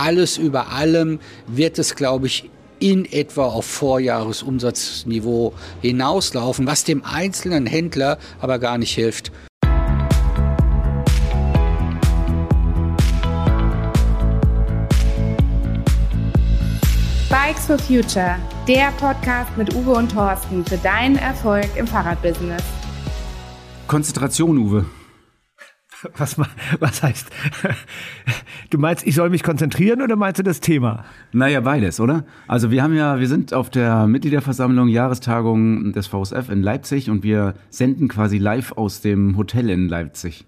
alles über allem wird es, glaube ich, in etwa auf Vorjahresumsatzniveau hinauslaufen, was dem einzelnen Händler aber gar nicht hilft. Bikes for Future, der Podcast mit Uwe und Thorsten für deinen Erfolg im Fahrradbusiness. Konzentration, Uwe. Was, was heißt? Du meinst, ich soll mich konzentrieren oder meinst du das Thema? Naja, beides, oder? Also wir haben ja, wir sind auf der Mitgliederversammlung, Jahrestagung des VSF in Leipzig und wir senden quasi live aus dem Hotel in Leipzig.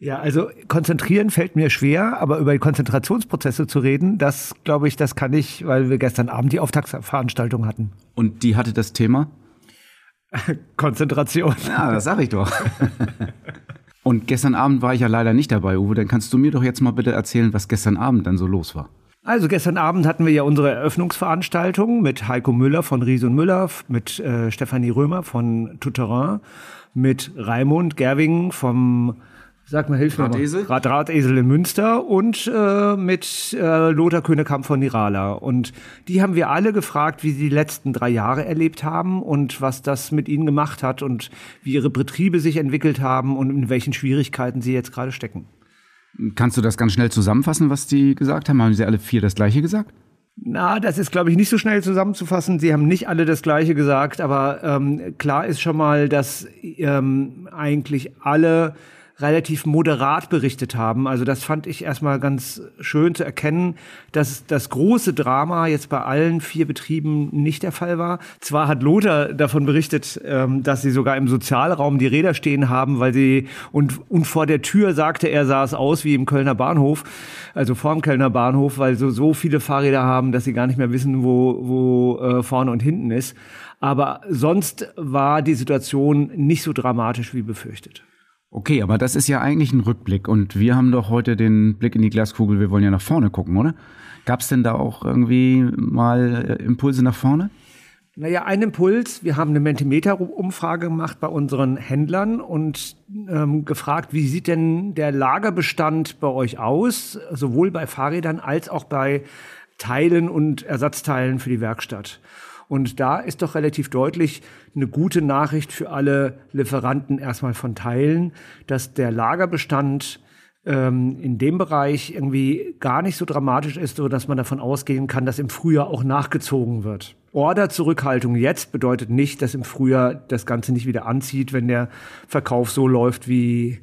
Ja, also konzentrieren fällt mir schwer, aber über Konzentrationsprozesse zu reden, das glaube ich, das kann ich, weil wir gestern Abend die Auftaktveranstaltung hatten. Und die hatte das Thema? Konzentration. Ja, das sag ich doch. Und gestern Abend war ich ja leider nicht dabei, Uwe. Dann kannst du mir doch jetzt mal bitte erzählen, was gestern Abend dann so los war. Also gestern Abend hatten wir ja unsere Eröffnungsveranstaltung mit Heiko Müller von Ries und Müller, mit äh, Stefanie Römer von Touterin, mit Raimund Gerwing vom Sag mal, hilf mir Drahtesel? mal. Drahtesel in Münster und äh, mit äh, Lothar Könekamp von Nirala. Und die haben wir alle gefragt, wie sie die letzten drei Jahre erlebt haben und was das mit ihnen gemacht hat und wie ihre Betriebe sich entwickelt haben und in welchen Schwierigkeiten sie jetzt gerade stecken. Kannst du das ganz schnell zusammenfassen, was die gesagt haben? Haben sie alle vier das gleiche gesagt? Na, das ist, glaube ich, nicht so schnell zusammenzufassen. Sie haben nicht alle das Gleiche gesagt, aber ähm, klar ist schon mal, dass ähm, eigentlich alle relativ moderat berichtet haben. Also das fand ich erstmal ganz schön zu erkennen, dass das große Drama jetzt bei allen vier Betrieben nicht der Fall war. Zwar hat Lothar davon berichtet, ähm, dass sie sogar im Sozialraum die Räder stehen haben, weil sie und, und vor der Tür sagte er, sah es aus wie im Kölner Bahnhof, also vor dem Kölner Bahnhof, weil so, so viele Fahrräder haben, dass sie gar nicht mehr wissen, wo, wo äh, vorne und hinten ist. Aber sonst war die Situation nicht so dramatisch wie befürchtet. Okay, aber das ist ja eigentlich ein Rückblick und wir haben doch heute den Blick in die Glaskugel, wir wollen ja nach vorne gucken, oder? Gab es denn da auch irgendwie mal äh, Impulse nach vorne? Naja, ein Impuls. Wir haben eine Mentimeter-Umfrage gemacht bei unseren Händlern und ähm, gefragt, wie sieht denn der Lagerbestand bei euch aus, sowohl bei Fahrrädern als auch bei Teilen und Ersatzteilen für die Werkstatt. Und da ist doch relativ deutlich eine gute Nachricht für alle Lieferanten erstmal von Teilen, dass der Lagerbestand ähm, in dem Bereich irgendwie gar nicht so dramatisch ist, so dass man davon ausgehen kann, dass im Frühjahr auch nachgezogen wird. Orderzurückhaltung jetzt bedeutet nicht, dass im Frühjahr das Ganze nicht wieder anzieht, wenn der Verkauf so läuft, wie,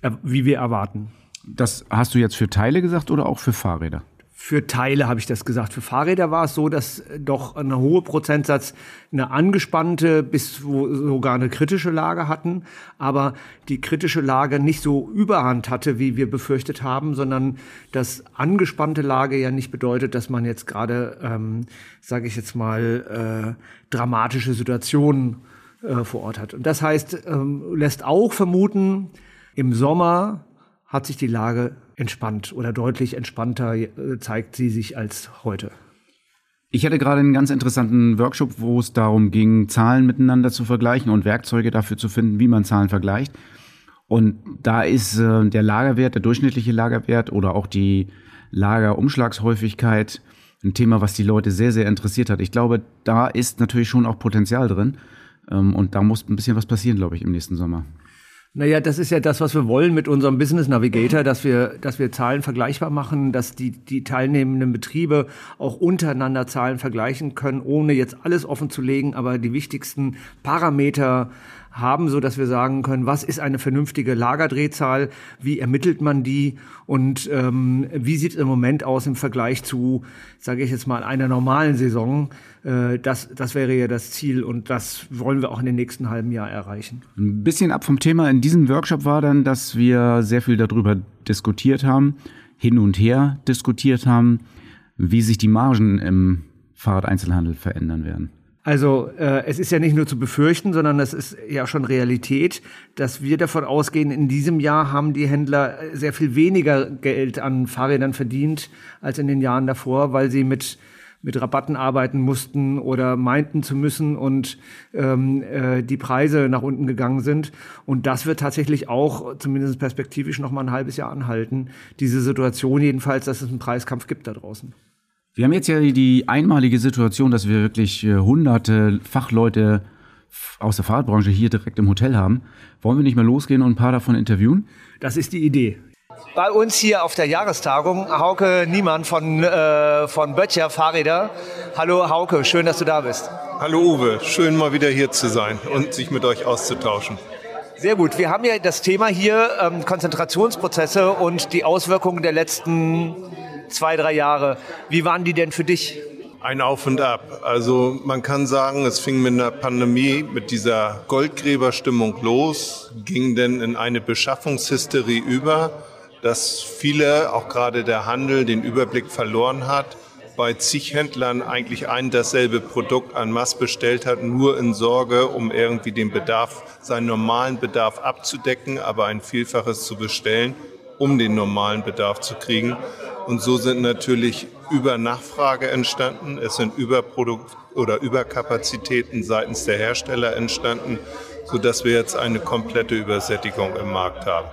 äh, wie wir erwarten. Das hast du jetzt für Teile gesagt oder auch für Fahrräder? Für Teile habe ich das gesagt. Für Fahrräder war es so, dass doch ein hoher Prozentsatz eine angespannte bis sogar eine kritische Lage hatten, aber die kritische Lage nicht so überhand hatte, wie wir befürchtet haben, sondern das angespannte Lage ja nicht bedeutet, dass man jetzt gerade, ähm, sage ich jetzt mal, äh, dramatische Situationen äh, vor Ort hat. Und das heißt, ähm, lässt auch vermuten, im Sommer hat sich die Lage entspannt oder deutlich entspannter äh, zeigt sie sich als heute. Ich hatte gerade einen ganz interessanten Workshop, wo es darum ging, Zahlen miteinander zu vergleichen und Werkzeuge dafür zu finden, wie man Zahlen vergleicht. Und da ist äh, der Lagerwert, der durchschnittliche Lagerwert oder auch die Lagerumschlagshäufigkeit ein Thema, was die Leute sehr, sehr interessiert hat. Ich glaube, da ist natürlich schon auch Potenzial drin. Ähm, und da muss ein bisschen was passieren, glaube ich, im nächsten Sommer. Naja, das ist ja das, was wir wollen mit unserem Business Navigator, dass wir, dass wir Zahlen vergleichbar machen, dass die, die teilnehmenden Betriebe auch untereinander Zahlen vergleichen können, ohne jetzt alles offen zu legen, aber die wichtigsten Parameter haben, so dass wir sagen können, was ist eine vernünftige Lagerdrehzahl, wie ermittelt man die und ähm, wie sieht es im Moment aus im Vergleich zu, sage ich jetzt mal, einer normalen Saison. Äh, das, das wäre ja das Ziel und das wollen wir auch in den nächsten halben Jahr erreichen. Ein bisschen ab vom Thema in diesem Workshop war dann, dass wir sehr viel darüber diskutiert haben, hin und her diskutiert haben, wie sich die Margen im Fahrradeinzelhandel verändern werden. Also äh, es ist ja nicht nur zu befürchten, sondern es ist ja schon Realität, dass wir davon ausgehen, in diesem Jahr haben die Händler sehr viel weniger Geld an Fahrrädern verdient als in den Jahren davor, weil sie mit mit Rabatten arbeiten mussten oder meinten zu müssen und ähm, äh, die Preise nach unten gegangen sind. Und das wird tatsächlich auch, zumindest perspektivisch, noch mal ein halbes Jahr anhalten. Diese Situation jedenfalls, dass es einen Preiskampf gibt da draußen. Wir haben jetzt ja die einmalige Situation, dass wir wirklich äh, hunderte Fachleute aus der Fahrradbranche hier direkt im Hotel haben. Wollen wir nicht mal losgehen und ein paar davon interviewen? Das ist die Idee. Bei uns hier auf der Jahrestagung Hauke Niemann von, äh, von Böttcher Fahrräder. Hallo Hauke, schön, dass du da bist. Hallo Uwe, schön mal wieder hier zu sein und sich mit euch auszutauschen. Sehr gut. Wir haben ja das Thema hier ähm, Konzentrationsprozesse und die Auswirkungen der letzten zwei, drei Jahre. Wie waren die denn für dich? Ein Auf und Ab. Also man kann sagen, es fing mit einer Pandemie, mit dieser Goldgräberstimmung los, ging dann in eine Beschaffungshysterie über, dass viele, auch gerade der Handel, den Überblick verloren hat, bei zig Händlern eigentlich ein dasselbe Produkt an Mass bestellt hat, nur in Sorge, um irgendwie den Bedarf, seinen normalen Bedarf abzudecken, aber ein Vielfaches zu bestellen, um den normalen Bedarf zu kriegen. Und so sind natürlich Übernachfrage entstanden, es sind Überprodukt oder Überkapazitäten seitens der Hersteller entstanden, sodass wir jetzt eine komplette Übersättigung im Markt haben.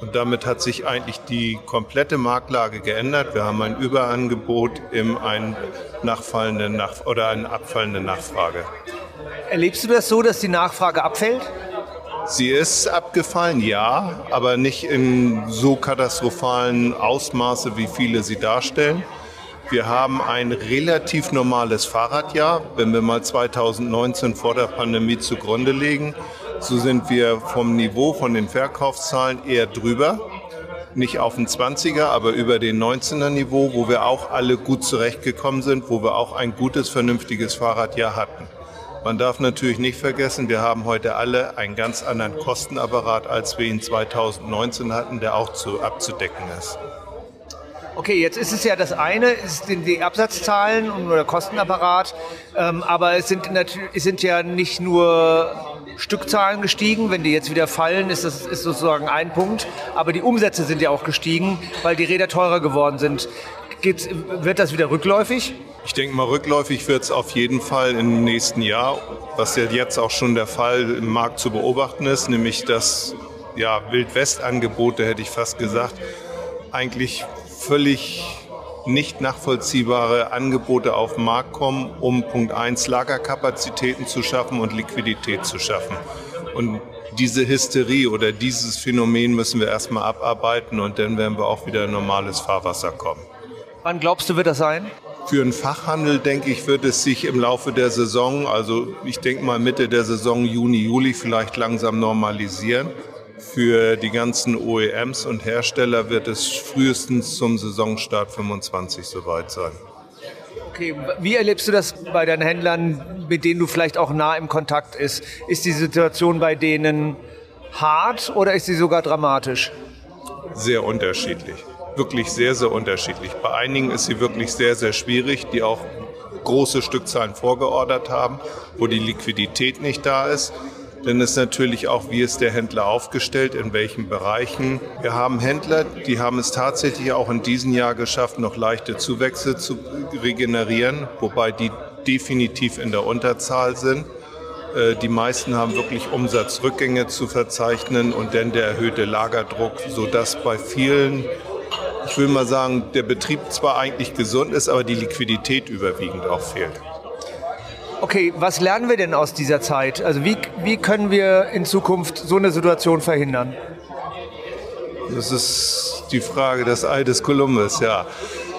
Und damit hat sich eigentlich die komplette Marktlage geändert. Wir haben ein Überangebot im einen nachfallenden Nach oder eine abfallende Nachfrage. Erlebst du das so, dass die Nachfrage abfällt? Sie ist abgefallen, ja, aber nicht in so katastrophalen Ausmaße, wie viele sie darstellen. Wir haben ein relativ normales Fahrradjahr. Wenn wir mal 2019 vor der Pandemie zugrunde legen, so sind wir vom Niveau von den Verkaufszahlen eher drüber. Nicht auf dem 20er, aber über den 19er Niveau, wo wir auch alle gut zurechtgekommen sind, wo wir auch ein gutes, vernünftiges Fahrradjahr hatten. Man darf natürlich nicht vergessen, wir haben heute alle einen ganz anderen Kostenapparat, als wir ihn 2019 hatten, der auch zu, abzudecken ist. Okay, jetzt ist es ja das eine, ist die Absatzzahlen und der Kostenapparat, ähm, aber es sind, es sind ja nicht nur Stückzahlen gestiegen. Wenn die jetzt wieder fallen, ist das ist sozusagen ein Punkt. Aber die Umsätze sind ja auch gestiegen, weil die Räder teurer geworden sind. Geht's, wird das wieder rückläufig? Ich denke mal, rückläufig wird es auf jeden Fall im nächsten Jahr, was ja jetzt auch schon der Fall im Markt zu beobachten ist, nämlich dass ja, Wildwest-Angebote, hätte ich fast gesagt, eigentlich völlig nicht nachvollziehbare Angebote auf den Markt kommen, um Punkt 1 Lagerkapazitäten zu schaffen und Liquidität zu schaffen. Und diese Hysterie oder dieses Phänomen müssen wir erstmal abarbeiten und dann werden wir auch wieder in normales Fahrwasser kommen. Wann glaubst du, wird das sein? Für den Fachhandel, denke ich, wird es sich im Laufe der Saison, also ich denke mal Mitte der Saison, Juni, Juli vielleicht langsam normalisieren. Für die ganzen OEMs und Hersteller wird es frühestens zum Saisonstart 25 soweit sein. Okay, wie erlebst du das bei deinen Händlern, mit denen du vielleicht auch nah im Kontakt ist? Ist die Situation bei denen hart oder ist sie sogar dramatisch? Sehr unterschiedlich wirklich sehr, sehr unterschiedlich. Bei einigen ist sie wirklich sehr, sehr schwierig, die auch große Stückzahlen vorgeordert haben, wo die Liquidität nicht da ist. Denn es ist natürlich auch, wie ist der Händler aufgestellt, in welchen Bereichen. Wir haben Händler, die haben es tatsächlich auch in diesem Jahr geschafft, noch leichte Zuwächse zu regenerieren, wobei die definitiv in der Unterzahl sind. Äh, die meisten haben wirklich Umsatzrückgänge zu verzeichnen und dann der erhöhte Lagerdruck, sodass bei vielen ich will mal sagen, der Betrieb zwar eigentlich gesund ist, aber die Liquidität überwiegend auch fehlt. Okay, was lernen wir denn aus dieser Zeit? Also wie, wie können wir in Zukunft so eine Situation verhindern? Das ist die Frage des Ei des Kolumbus, ja.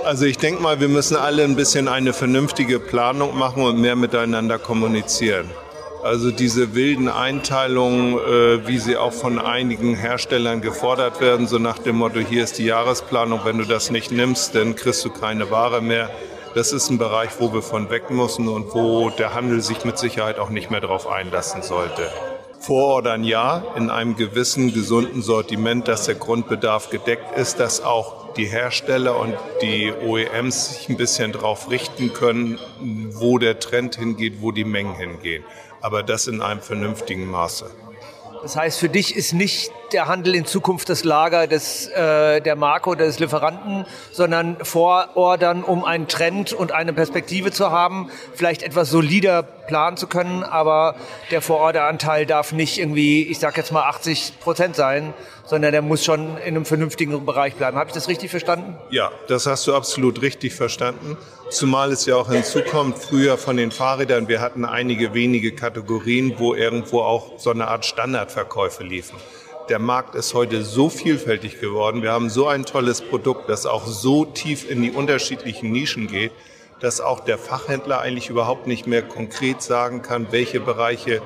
Also ich denke mal, wir müssen alle ein bisschen eine vernünftige Planung machen und mehr miteinander kommunizieren. Also diese wilden Einteilungen, äh, wie sie auch von einigen Herstellern gefordert werden, so nach dem Motto, hier ist die Jahresplanung, wenn du das nicht nimmst, dann kriegst du keine Ware mehr. Das ist ein Bereich, wo wir von weg müssen und wo der Handel sich mit Sicherheit auch nicht mehr darauf einlassen sollte. Vorordern ja, in einem gewissen gesunden Sortiment, dass der Grundbedarf gedeckt ist, dass auch die Hersteller und die OEMs sich ein bisschen darauf richten können, wo der Trend hingeht, wo die Mengen hingehen aber das in einem vernünftigen Maße. Das heißt, für dich ist nicht der Handel in Zukunft das Lager des, äh, der Marke oder des Lieferanten, sondern vorordern, um einen Trend und eine Perspektive zu haben, vielleicht etwas solider planen zu können, aber der Vororderanteil darf nicht irgendwie, ich sag jetzt mal 80 Prozent sein, sondern der muss schon in einem vernünftigen Bereich bleiben. Habe ich das richtig verstanden? Ja, das hast du absolut richtig verstanden. Zumal es ja auch hinzukommt, früher von den Fahrrädern, wir hatten einige wenige Kategorien, wo irgendwo auch so eine Art Standardverkäufe liefen. Der Markt ist heute so vielfältig geworden. Wir haben so ein tolles Produkt, das auch so tief in die unterschiedlichen Nischen geht, dass auch der Fachhändler eigentlich überhaupt nicht mehr konkret sagen kann, welche Bereiche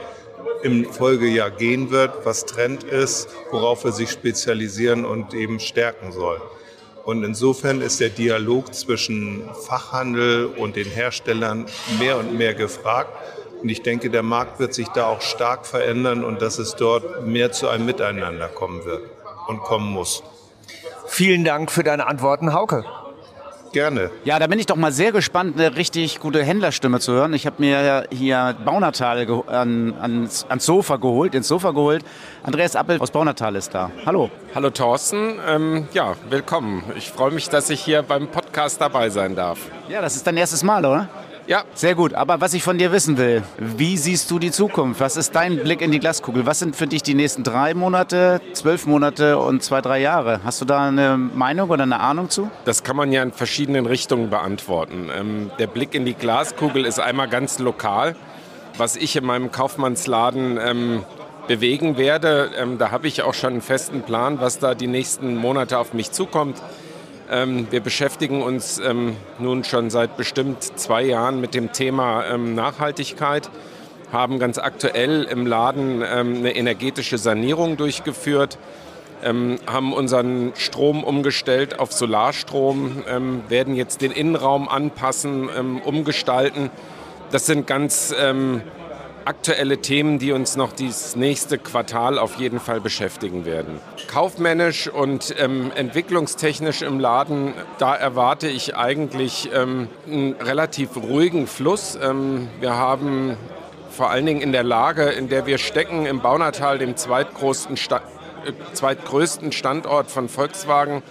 im Folgejahr gehen wird, was Trend ist, worauf er sich spezialisieren und eben stärken soll. Und insofern ist der Dialog zwischen Fachhandel und den Herstellern mehr und mehr gefragt. Und ich denke, der Markt wird sich da auch stark verändern und dass es dort mehr zu einem Miteinander kommen wird und kommen muss. Vielen Dank für deine Antworten, Hauke. Gerne. Ja, da bin ich doch mal sehr gespannt, eine richtig gute Händlerstimme zu hören. Ich habe mir hier Baunatal an, ans, ans, Sofa geholt, ins Sofa geholt. Andreas Appel aus Baunatal ist da. Hallo. Hallo Thorsten. Ähm, ja, willkommen. Ich freue mich, dass ich hier beim Podcast dabei sein darf. Ja, das ist dein erstes Mal, oder? Ja. Sehr gut. Aber was ich von dir wissen will, wie siehst du die Zukunft? Was ist dein Blick in die Glaskugel? Was sind für dich die nächsten drei Monate, zwölf Monate und zwei, drei Jahre? Hast du da eine Meinung oder eine Ahnung zu? Das kann man ja in verschiedenen Richtungen beantworten. Ähm, der Blick in die Glaskugel ist einmal ganz lokal. Was ich in meinem Kaufmannsladen ähm, bewegen werde, ähm, da habe ich auch schon einen festen Plan, was da die nächsten Monate auf mich zukommt. Ähm, wir beschäftigen uns ähm, nun schon seit bestimmt zwei Jahren mit dem Thema ähm, Nachhaltigkeit, haben ganz aktuell im Laden eine energetische Sanierung durchgeführt, haben unseren Strom umgestellt auf Solarstrom, werden jetzt den Innenraum anpassen, umgestalten. Das sind ganz aktuelle Themen, die uns noch dieses nächste Quartal auf jeden Fall beschäftigen werden. Kaufmännisch und ähm, entwicklungstechnisch im Laden, da erwarte ich eigentlich ähm, einen relativ ruhigen Fluss. Ähm, wir haben vor allen Dingen in der Lage, in der wir stecken, im Baunatal, dem zweitgrößten, Sta äh, zweitgrößten Standort von Volkswagen,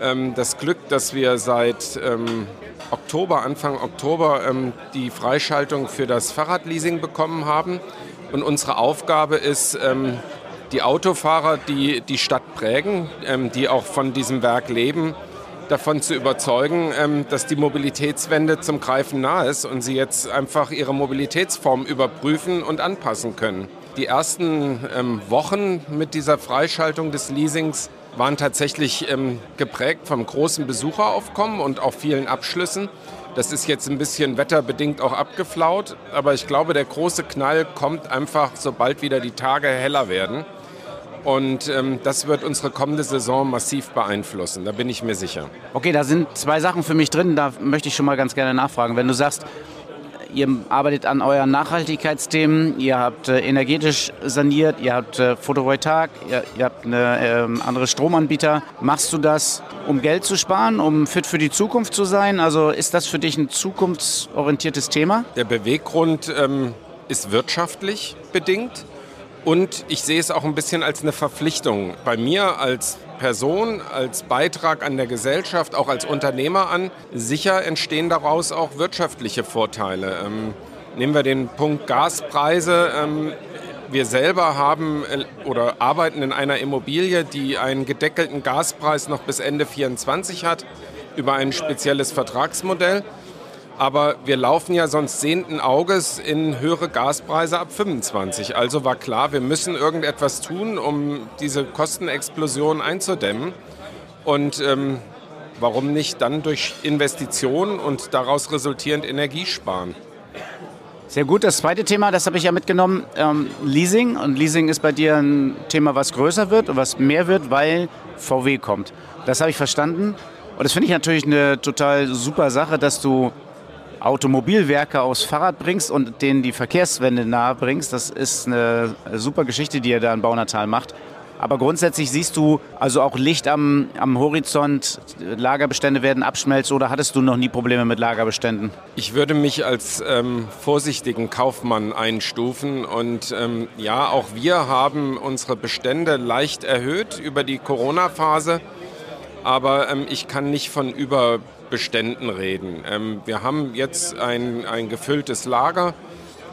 ähm, das Glück, dass wir seit ähm, Oktober, Anfang Oktober ähm, die Freischaltung für das Fahrradleasing bekommen haben. Und unsere Aufgabe ist, ähm, die Autofahrer, die die Stadt prägen, ähm, die auch von diesem Werk leben, davon zu überzeugen, ähm, dass die Mobilitätswende zum Greifen nahe ist und sie jetzt einfach ihre Mobilitätsform überprüfen und anpassen können. Die ersten ähm, Wochen mit dieser Freischaltung des Leasings waren tatsächlich ähm, geprägt vom großen Besucheraufkommen und auch vielen Abschlüssen. Das ist jetzt ein bisschen wetterbedingt auch abgeflaut, aber ich glaube, der große Knall kommt einfach, sobald wieder die Tage heller werden. Und ähm, das wird unsere kommende Saison massiv beeinflussen, da bin ich mir sicher. Okay, da sind zwei Sachen für mich drin, da möchte ich schon mal ganz gerne nachfragen. Wenn du sagst, Ihr arbeitet an euren Nachhaltigkeitsthemen, ihr habt äh, energetisch saniert, ihr habt äh, Photovoltaik, ihr, ihr habt eine, äh, andere Stromanbieter. Machst du das, um Geld zu sparen, um fit für die Zukunft zu sein? Also ist das für dich ein zukunftsorientiertes Thema? Der Beweggrund ähm, ist wirtschaftlich bedingt. Und ich sehe es auch ein bisschen als eine Verpflichtung bei mir als Person, als Beitrag an der Gesellschaft, auch als Unternehmer an. Sicher entstehen daraus auch wirtschaftliche Vorteile. Ähm, nehmen wir den Punkt Gaspreise. Ähm, wir selber haben äh, oder arbeiten in einer Immobilie, die einen gedeckelten Gaspreis noch bis Ende 2024 hat, über ein spezielles Vertragsmodell. Aber wir laufen ja sonst sehenden Auges in höhere Gaspreise ab 25. Also war klar, wir müssen irgendetwas tun, um diese Kostenexplosion einzudämmen. Und ähm, warum nicht dann durch Investitionen und daraus resultierend Energie sparen? Sehr gut. Das zweite Thema, das habe ich ja mitgenommen, ähm, Leasing. Und Leasing ist bei dir ein Thema, was größer wird und was mehr wird, weil VW kommt. Das habe ich verstanden. Und das finde ich natürlich eine total super Sache, dass du Automobilwerke aufs Fahrrad bringst und denen die Verkehrswende nahe bringst. Das ist eine super Geschichte, die ihr da in Baunatal macht. Aber grundsätzlich siehst du also auch Licht am, am Horizont, Lagerbestände werden abschmelzen oder hattest du noch nie Probleme mit Lagerbeständen? Ich würde mich als ähm, vorsichtigen Kaufmann einstufen und ähm, ja, auch wir haben unsere Bestände leicht erhöht über die Corona-Phase, aber ähm, ich kann nicht von Überbeständen reden. Ähm, wir haben jetzt ein, ein gefülltes Lager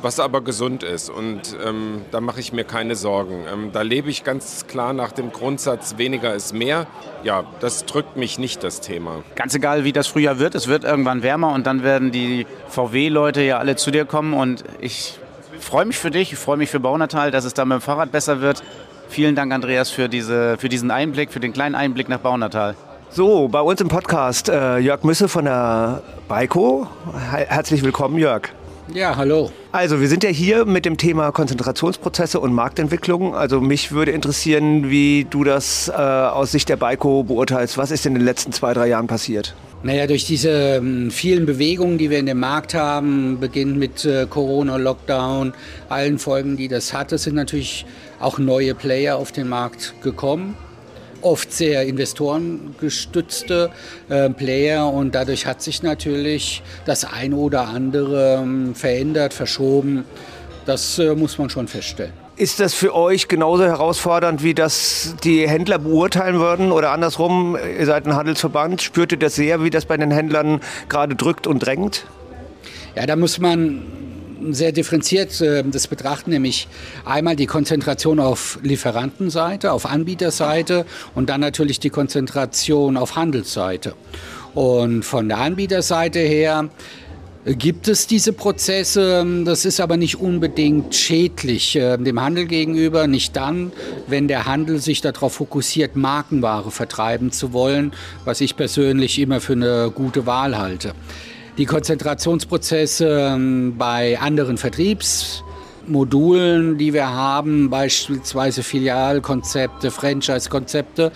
was aber gesund ist. Und ähm, da mache ich mir keine Sorgen. Ähm, da lebe ich ganz klar nach dem Grundsatz, weniger ist mehr. Ja, das drückt mich nicht, das Thema. Ganz egal, wie das Frühjahr wird, es wird irgendwann wärmer und dann werden die VW-Leute ja alle zu dir kommen. Und ich freue mich für dich, ich freue mich für Baunatal, dass es da mit dem Fahrrad besser wird. Vielen Dank, Andreas, für, diese, für diesen Einblick, für den kleinen Einblick nach Baunatal. So, bei uns im Podcast äh, Jörg Müsse von der Baiko. Herzlich willkommen, Jörg. Ja, hallo. Also, wir sind ja hier mit dem Thema Konzentrationsprozesse und Marktentwicklung. Also, mich würde interessieren, wie du das äh, aus Sicht der Baiko beurteilst. Was ist in den letzten zwei, drei Jahren passiert? Naja, durch diese ähm, vielen Bewegungen, die wir in dem Markt haben, beginnt mit äh, Corona, Lockdown, allen Folgen, die das hatte, sind natürlich auch neue Player auf den Markt gekommen oft sehr investorengestützte äh, Player und dadurch hat sich natürlich das eine oder andere ähm, verändert, verschoben. Das äh, muss man schon feststellen. Ist das für euch genauso herausfordernd, wie das die Händler beurteilen würden? Oder andersrum, ihr seid ein Handelsverband, spürt ihr das sehr, wie das bei den Händlern gerade drückt und drängt? Ja, da muss man sehr differenziert äh, das betrachten, nämlich einmal die Konzentration auf Lieferantenseite, auf Anbieterseite und dann natürlich die Konzentration auf Handelsseite. Und von der Anbieterseite her gibt es diese Prozesse. Das ist aber nicht unbedingt schädlich äh, dem Handel gegenüber. Nicht dann, wenn der Handel sich darauf fokussiert, Markenware vertreiben zu wollen, was ich persönlich immer für eine gute Wahl halte die Konzentrationsprozesse ähm, bei anderen Vertriebsmodulen, die wir haben, beispielsweise Filialkonzepte, Franchise-Konzepte,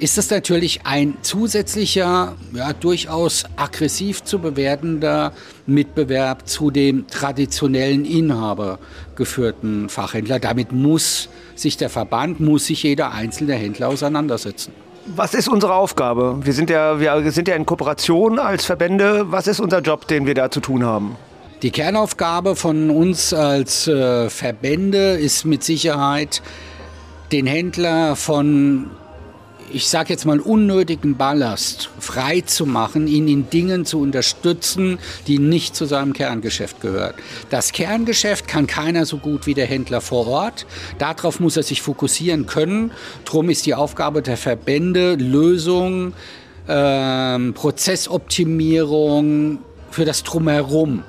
ist das natürlich ein zusätzlicher, ja, durchaus aggressiv zu bewertender Mitbewerb zu dem traditionellen inhabergeführten Fachhändler. Damit muss sich der Verband, muss sich jeder einzelne Händler auseinandersetzen. Was ist unsere Aufgabe? Wir sind, ja, wir sind ja in Kooperation als Verbände. Was ist unser Job, den wir da zu tun haben? Die Kernaufgabe von uns als äh, Verbände ist mit Sicherheit, den Händler von ich sage jetzt mal, unnötigen Ballast frei zu machen, ihn in Dingen zu unterstützen, die nicht zu seinem Kerngeschäft gehören. Das Kerngeschäft kann keiner so gut wie der Händler vor Ort. Darauf muss er sich fokussieren können. Drum ist die Aufgabe der Verbände, Lösungen, ähm, Prozessoptimierung für das Drumherum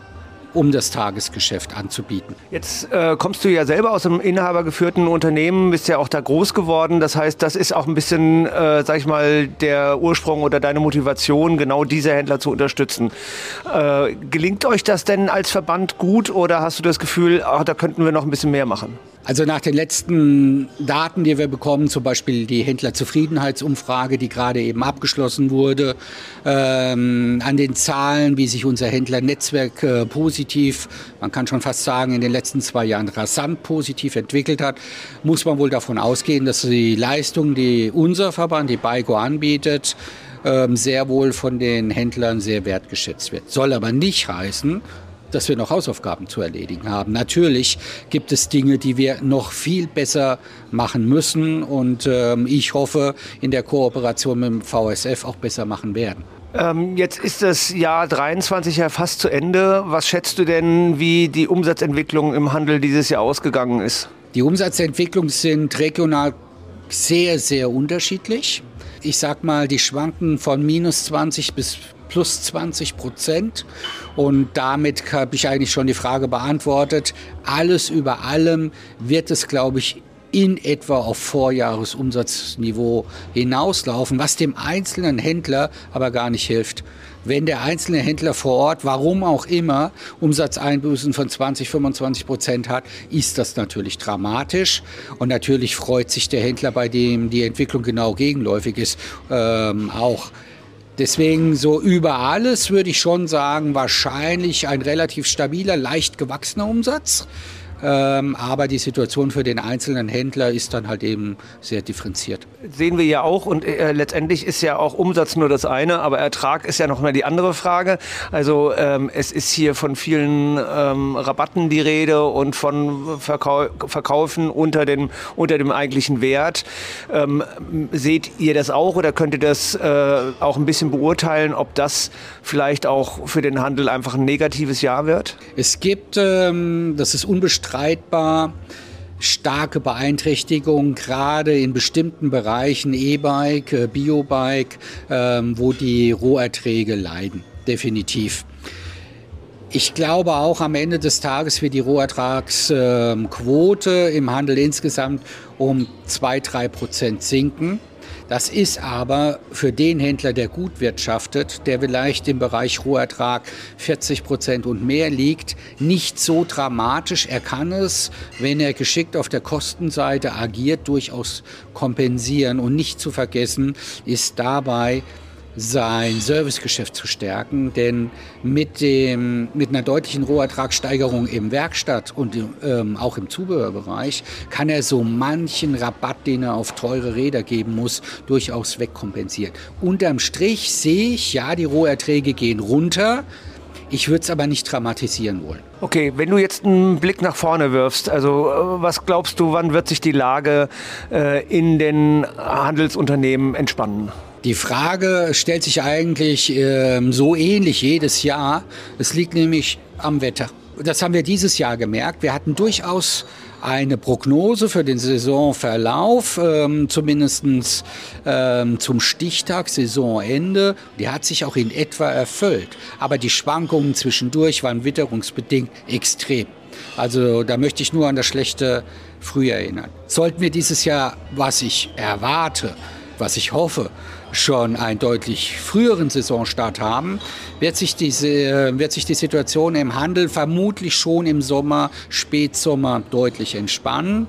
um das Tagesgeschäft anzubieten. Jetzt äh, kommst du ja selber aus einem inhabergeführten Unternehmen, bist ja auch da groß geworden. Das heißt, das ist auch ein bisschen, äh, sag ich mal, der Ursprung oder deine Motivation, genau diese Händler zu unterstützen. Äh, gelingt euch das denn als Verband gut oder hast du das Gefühl, ach, da könnten wir noch ein bisschen mehr machen? Also nach den letzten Daten, die wir bekommen, zum Beispiel die Händlerzufriedenheitsumfrage, die gerade eben abgeschlossen wurde, ähm, an den Zahlen, wie sich unser Händlernetzwerk äh, positiv, man kann schon fast sagen, in den letzten zwei Jahren rasant positiv entwickelt hat, muss man wohl davon ausgehen, dass die Leistung, die unser Verband, die BIGO anbietet, ähm, sehr wohl von den Händlern sehr wertgeschätzt wird. Soll aber nicht heißen, dass wir noch Hausaufgaben zu erledigen haben. Natürlich gibt es Dinge, die wir noch viel besser machen müssen und ähm, ich hoffe, in der Kooperation mit dem VSF auch besser machen werden. Ähm, jetzt ist das Jahr 23 ja fast zu Ende. Was schätzt du denn, wie die Umsatzentwicklung im Handel dieses Jahr ausgegangen ist? Die Umsatzentwicklungen sind regional sehr, sehr unterschiedlich. Ich sag mal, die schwanken von minus 20 bis plus 20 Prozent. Und damit habe ich eigentlich schon die Frage beantwortet. Alles über allem wird es, glaube ich, in etwa auf Vorjahresumsatzniveau hinauslaufen, was dem einzelnen Händler aber gar nicht hilft. Wenn der einzelne Händler vor Ort, warum auch immer, Umsatzeinbußen von 20, 25 Prozent hat, ist das natürlich dramatisch. Und natürlich freut sich der Händler, bei dem die Entwicklung genau gegenläufig ist, ähm, auch. Deswegen so über alles würde ich schon sagen, wahrscheinlich ein relativ stabiler, leicht gewachsener Umsatz. Ähm, aber die Situation für den einzelnen Händler ist dann halt eben sehr differenziert. Sehen wir ja auch und äh, letztendlich ist ja auch Umsatz nur das eine, aber Ertrag ist ja noch mal die andere Frage. Also ähm, es ist hier von vielen ähm, Rabatten die Rede und von Verkau Verkaufen unter dem, unter dem eigentlichen Wert. Ähm, seht ihr das auch oder könnt ihr das äh, auch ein bisschen beurteilen, ob das vielleicht auch für den Handel einfach ein negatives Jahr wird? Es gibt, ähm, das ist unbestreitbar, starke Beeinträchtigung, gerade in bestimmten Bereichen, E-Bike, äh, Biobike, ähm, wo die Roherträge leiden, definitiv. Ich glaube auch am Ende des Tages wird die Rohertragsquote im Handel insgesamt um 2-3 Prozent sinken. Das ist aber für den Händler, der gut wirtschaftet, der vielleicht im Bereich Rohertrag 40 Prozent und mehr liegt, nicht so dramatisch. Er kann es, wenn er geschickt auf der Kostenseite agiert, durchaus kompensieren. Und nicht zu vergessen ist dabei sein Servicegeschäft zu stärken, denn mit, dem, mit einer deutlichen Rohertragssteigerung im Werkstatt und ähm, auch im Zubehörbereich kann er so manchen Rabatt, den er auf teure Räder geben muss, durchaus wegkompensieren. Unterm Strich sehe ich, ja, die Roherträge gehen runter. Ich würde es aber nicht dramatisieren wollen. Okay, wenn du jetzt einen Blick nach vorne wirfst, also äh, was glaubst du, wann wird sich die Lage äh, in den Handelsunternehmen entspannen? Die Frage stellt sich eigentlich äh, so ähnlich jedes Jahr. Es liegt nämlich am Wetter. Das haben wir dieses Jahr gemerkt. Wir hatten durchaus eine Prognose für den Saisonverlauf, ähm, zumindest ähm, zum Stichtag, Saisonende. Die hat sich auch in etwa erfüllt. Aber die Schwankungen zwischendurch waren witterungsbedingt extrem. Also da möchte ich nur an das schlechte Frühjahr erinnern. Sollten wir dieses Jahr, was ich erwarte, was ich hoffe, schon einen deutlich früheren Saisonstart haben, wird sich, diese, äh, wird sich die Situation im Handel vermutlich schon im Sommer, Spätsommer deutlich entspannen.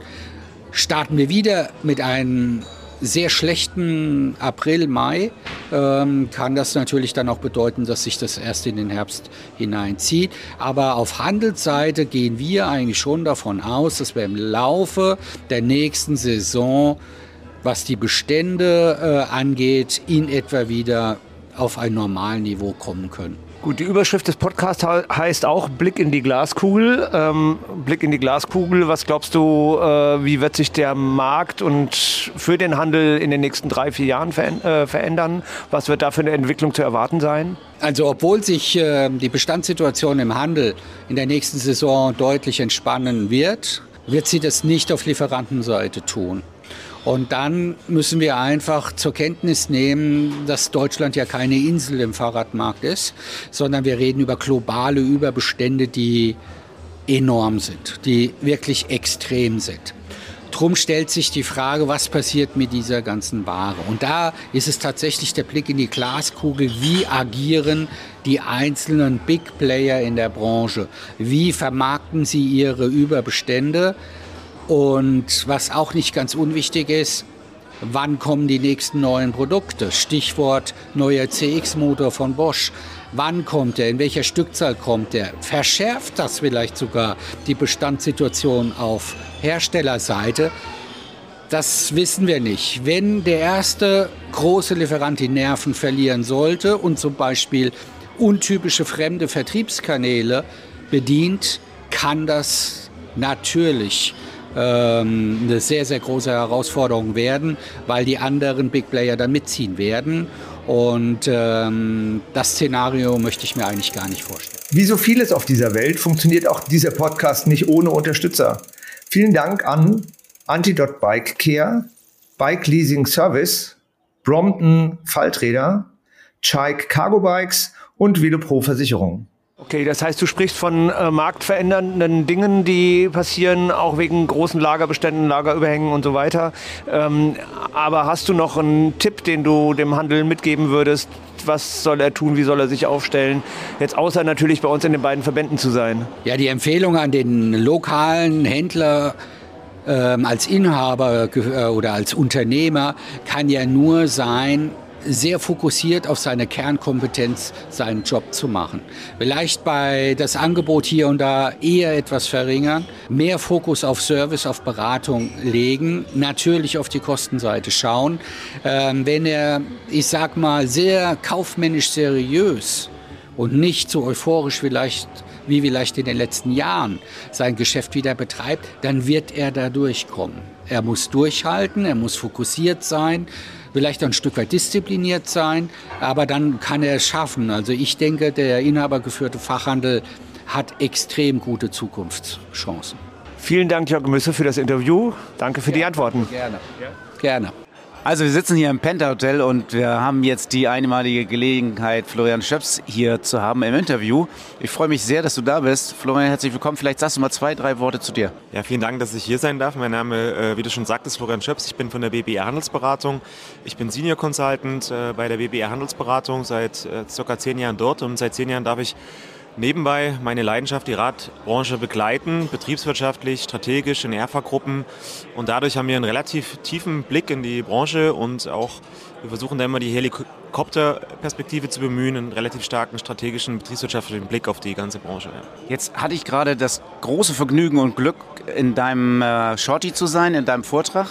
Starten wir wieder mit einem sehr schlechten April, Mai, ähm, kann das natürlich dann auch bedeuten, dass sich das erst in den Herbst hineinzieht. Aber auf Handelsseite gehen wir eigentlich schon davon aus, dass wir im Laufe der nächsten Saison was die Bestände äh, angeht, in etwa wieder auf ein Normalniveau kommen können. Gut, die Überschrift des Podcasts heißt auch Blick in die Glaskugel. Ähm, Blick in die Glaskugel, was glaubst du, äh, wie wird sich der Markt und für den Handel in den nächsten drei, vier Jahren ver äh, verändern? Was wird da für eine Entwicklung zu erwarten sein? Also obwohl sich äh, die Bestandssituation im Handel in der nächsten Saison deutlich entspannen wird, wird sie das nicht auf Lieferantenseite tun. Und dann müssen wir einfach zur Kenntnis nehmen, dass Deutschland ja keine Insel im Fahrradmarkt ist, sondern wir reden über globale Überbestände, die enorm sind, die wirklich extrem sind. Drum stellt sich die Frage, was passiert mit dieser ganzen Ware? Und da ist es tatsächlich der Blick in die Glaskugel, wie agieren die einzelnen Big Player in der Branche? Wie vermarkten sie ihre Überbestände? Und was auch nicht ganz unwichtig ist, wann kommen die nächsten neuen Produkte? Stichwort neuer CX-Motor von Bosch. Wann kommt er? In welcher Stückzahl kommt er? Verschärft das vielleicht sogar die Bestandssituation auf Herstellerseite? Das wissen wir nicht. Wenn der erste große Lieferant die Nerven verlieren sollte und zum Beispiel untypische fremde Vertriebskanäle bedient, kann das natürlich eine sehr, sehr große Herausforderung werden, weil die anderen Big Player dann mitziehen werden. Und ähm, das Szenario möchte ich mir eigentlich gar nicht vorstellen. Wie so vieles auf dieser Welt funktioniert auch dieser Podcast nicht ohne Unterstützer. Vielen Dank an Antidot Bike Care, Bike Leasing Service, Brompton Falträder, Chike Cargo Bikes und Velopro Versicherung. Okay, das heißt, du sprichst von äh, marktverändernden Dingen, die passieren, auch wegen großen Lagerbeständen, Lagerüberhängen und so weiter. Ähm, aber hast du noch einen Tipp, den du dem Handel mitgeben würdest? Was soll er tun? Wie soll er sich aufstellen? Jetzt außer natürlich bei uns in den beiden Verbänden zu sein. Ja, die Empfehlung an den lokalen Händler ähm, als Inhaber äh, oder als Unternehmer kann ja nur sein, sehr fokussiert auf seine Kernkompetenz seinen Job zu machen. Vielleicht bei das Angebot hier und da eher etwas verringern, mehr Fokus auf Service, auf Beratung legen, natürlich auf die Kostenseite schauen. Ähm, wenn er, ich sag mal, sehr kaufmännisch seriös und nicht so euphorisch vielleicht wie vielleicht in den letzten Jahren sein Geschäft wieder betreibt, dann wird er da durchkommen. Er muss durchhalten, er muss fokussiert sein, vielleicht ein Stück weit diszipliniert sein, aber dann kann er es schaffen. Also ich denke, der inhabergeführte Fachhandel hat extrem gute Zukunftschancen. Vielen Dank, Jörg Müsse, für das Interview. Danke für ja, die Antworten. Gerne. Gerne. Also wir sitzen hier im Penta Hotel und wir haben jetzt die einmalige Gelegenheit, Florian Schöps hier zu haben im Interview. Ich freue mich sehr, dass du da bist. Florian, herzlich willkommen. Vielleicht sagst du mal zwei, drei Worte zu dir. Ja, vielen Dank, dass ich hier sein darf. Mein Name, äh, wie du schon sagtest, Florian Schöps. Ich bin von der BBR Handelsberatung. Ich bin Senior Consultant äh, bei der BBR Handelsberatung seit äh, circa zehn Jahren dort und seit zehn Jahren darf ich nebenbei meine Leidenschaft, die Radbranche begleiten, betriebswirtschaftlich, strategisch in ERFA-Gruppen. Und dadurch haben wir einen relativ tiefen Blick in die Branche und auch, wir versuchen da immer die Helikopterperspektive zu bemühen, einen relativ starken strategischen, betriebswirtschaftlichen Blick auf die ganze Branche. Ja. Jetzt hatte ich gerade das große Vergnügen und Glück, in deinem äh, Shorty zu sein, in deinem Vortrag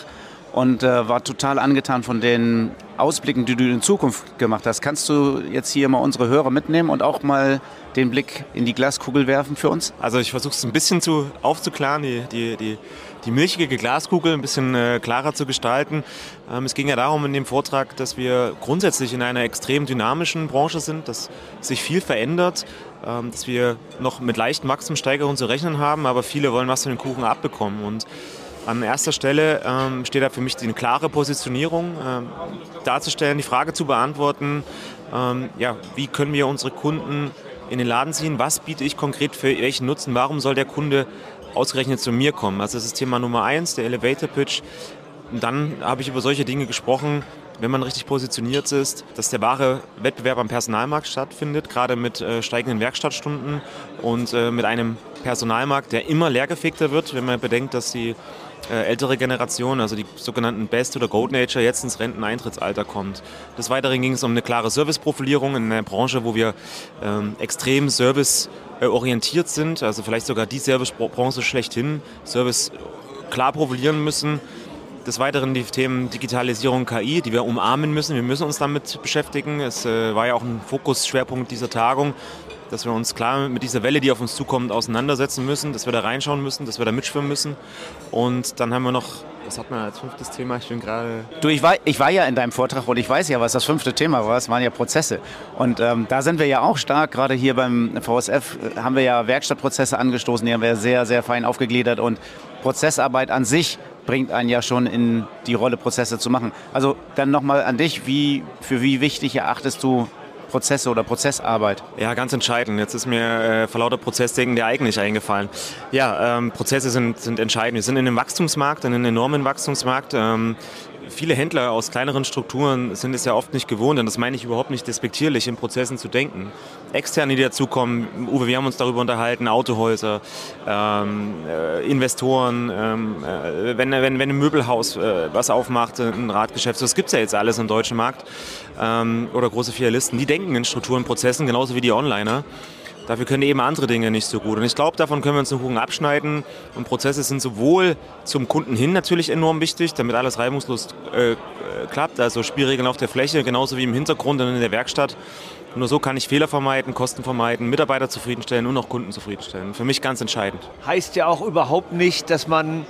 und äh, war total angetan von den Ausblicken, die du in Zukunft gemacht hast. Kannst du jetzt hier mal unsere Hörer mitnehmen und auch mal den Blick in die Glaskugel werfen für uns? Also ich versuche es ein bisschen zu, aufzuklären, die, die, die, die milchige Glaskugel ein bisschen äh, klarer zu gestalten. Ähm, es ging ja darum in dem Vortrag, dass wir grundsätzlich in einer extrem dynamischen Branche sind, dass sich viel verändert, ähm, dass wir noch mit leichten Wachstumssteigerungen zu rechnen haben, aber viele wollen was von den Kuchen abbekommen. Und an erster Stelle ähm, steht da für mich eine klare Positionierung ähm, darzustellen, die Frage zu beantworten, ähm, ja, wie können wir unsere Kunden in den Laden ziehen, was biete ich konkret für welchen Nutzen, warum soll der Kunde ausgerechnet zu mir kommen. Also das ist Thema Nummer eins, der Elevator Pitch. Und dann habe ich über solche Dinge gesprochen, wenn man richtig positioniert ist, dass der wahre Wettbewerb am Personalmarkt stattfindet, gerade mit äh, steigenden Werkstattstunden und äh, mit einem Personalmarkt, der immer leergefegter wird, wenn man bedenkt, dass die ältere Generation, also die sogenannten Best- oder Gold Nature, jetzt ins Renteneintrittsalter kommt. Des Weiteren ging es um eine klare Serviceprofilierung in einer Branche, wo wir ähm, extrem serviceorientiert sind, also vielleicht sogar die Servicebranche schlechthin, Service klar profilieren müssen. Des Weiteren die Themen Digitalisierung, KI, die wir umarmen müssen. Wir müssen uns damit beschäftigen. Es äh, war ja auch ein Fokusschwerpunkt dieser Tagung, dass wir uns klar mit dieser Welle, die auf uns zukommt, auseinandersetzen müssen, dass wir da reinschauen müssen, dass wir da mitschwimmen müssen. Und dann haben wir noch, was hat man als fünftes Thema? Ich bin gerade. Du, ich war, ich war ja in deinem Vortrag und ich weiß ja, was das fünfte Thema war. Es waren ja Prozesse. Und ähm, da sind wir ja auch stark. Gerade hier beim VSF äh, haben wir ja Werkstattprozesse angestoßen, die haben wir sehr, sehr fein aufgegliedert. Und Prozessarbeit an sich bringt einen ja schon in die Rolle, Prozesse zu machen. Also dann nochmal an dich, wie, für wie wichtig erachtest du Prozesse oder Prozessarbeit? Ja, ganz entscheidend. Jetzt ist mir äh, vor lauter Prozessdenken der eigentlich eingefallen. Ja, ähm, Prozesse sind, sind entscheidend. Wir sind in einem Wachstumsmarkt, in einem enormen Wachstumsmarkt. Ähm, viele Händler aus kleineren Strukturen sind es ja oft nicht gewohnt, und das meine ich überhaupt nicht despektierlich, in Prozessen zu denken. Externe, die dazukommen, Uwe, wir haben uns darüber unterhalten, Autohäuser, ähm, äh, Investoren, ähm, äh, wenn, wenn, wenn ein Möbelhaus äh, was aufmacht, ein Radgeschäft, das gibt es ja jetzt alles im deutschen Markt, ähm, oder große Filialisten, die denken in Strukturen, Prozessen, genauso wie die Onliner. Dafür können eben andere Dinge nicht so gut. Und ich glaube, davon können wir uns einen Kuchen abschneiden. Und Prozesse sind sowohl zum Kunden hin natürlich enorm wichtig, damit alles reibungslos äh, klappt. Also Spielregeln auf der Fläche, genauso wie im Hintergrund und in der Werkstatt. Nur so kann ich Fehler vermeiden, Kosten vermeiden, Mitarbeiter zufriedenstellen und auch Kunden zufriedenstellen. Für mich ganz entscheidend. Heißt ja auch überhaupt nicht, dass man